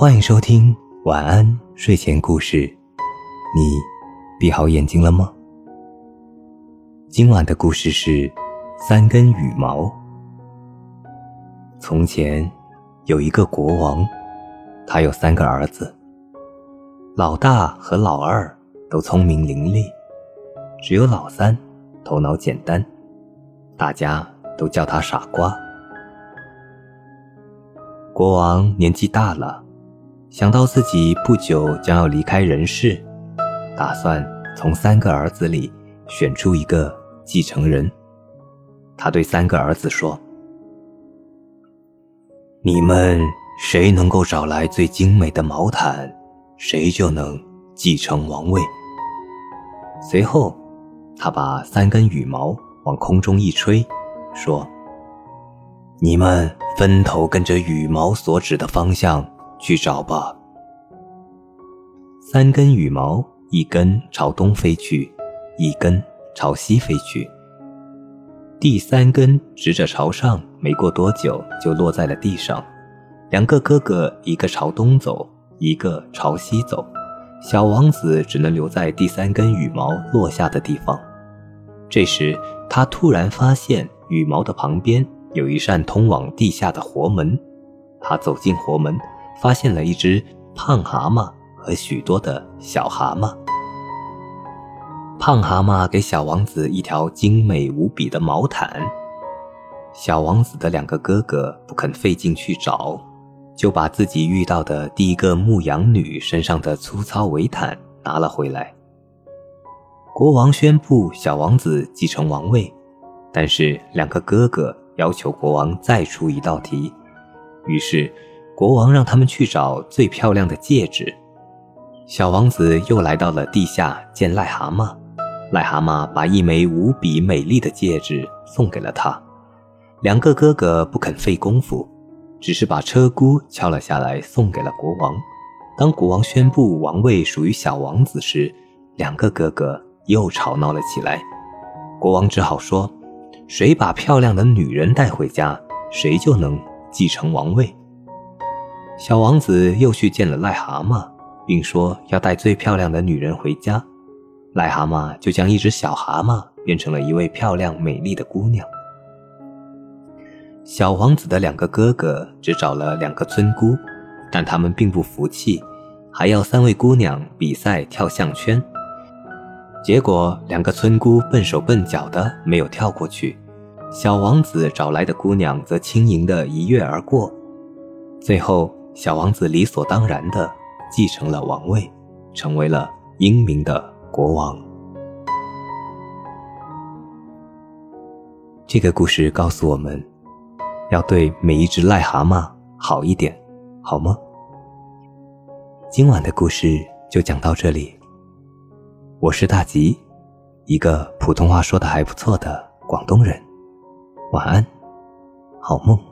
欢迎收听晚安睡前故事。你闭好眼睛了吗？今晚的故事是三根羽毛。从前有一个国王，他有三个儿子，老大和老二都聪明伶俐，只有老三头脑简单，大家都叫他傻瓜。国王年纪大了，想到自己不久将要离开人世，打算从三个儿子里选出一个继承人。他对三个儿子说：“你们谁能够找来最精美的毛毯，谁就能继承王位。”随后，他把三根羽毛往空中一吹，说。你们分头跟着羽毛所指的方向去找吧。三根羽毛，一根朝东飞去，一根朝西飞去。第三根直着朝上，没过多久就落在了地上。两个哥哥，一个朝东走，一个朝西走。小王子只能留在第三根羽毛落下的地方。这时，他突然发现羽毛的旁边。有一扇通往地下的活门，他走进活门，发现了一只胖蛤蟆和许多的小蛤蟆。胖蛤蟆给小王子一条精美无比的毛毯，小王子的两个哥哥不肯费劲去找，就把自己遇到的第一个牧羊女身上的粗糙围毯拿了回来。国王宣布小王子继承王位，但是两个哥哥。要求国王再出一道题，于是国王让他们去找最漂亮的戒指。小王子又来到了地下见癞蛤蟆，癞蛤蟆把一枚无比美丽的戒指送给了他。两个哥哥不肯费功夫，只是把车箍敲了下来送给了国王。当国王宣布王位属于小王子时，两个哥哥又吵闹了起来。国王只好说。谁把漂亮的女人带回家，谁就能继承王位。小王子又去见了癞蛤蟆，并说要带最漂亮的女人回家。癞蛤蟆就将一只小蛤蟆变成了一位漂亮美丽的姑娘。小王子的两个哥哥只找了两个村姑，但他们并不服气，还要三位姑娘比赛跳项圈。结果，两个村姑笨手笨脚的没有跳过去，小王子找来的姑娘则轻盈的一跃而过。最后，小王子理所当然的继承了王位，成为了英明的国王。这个故事告诉我们，要对每一只癞蛤蟆好一点，好吗？今晚的故事就讲到这里。我是大吉，一个普通话说的还不错的广东人。晚安，好梦。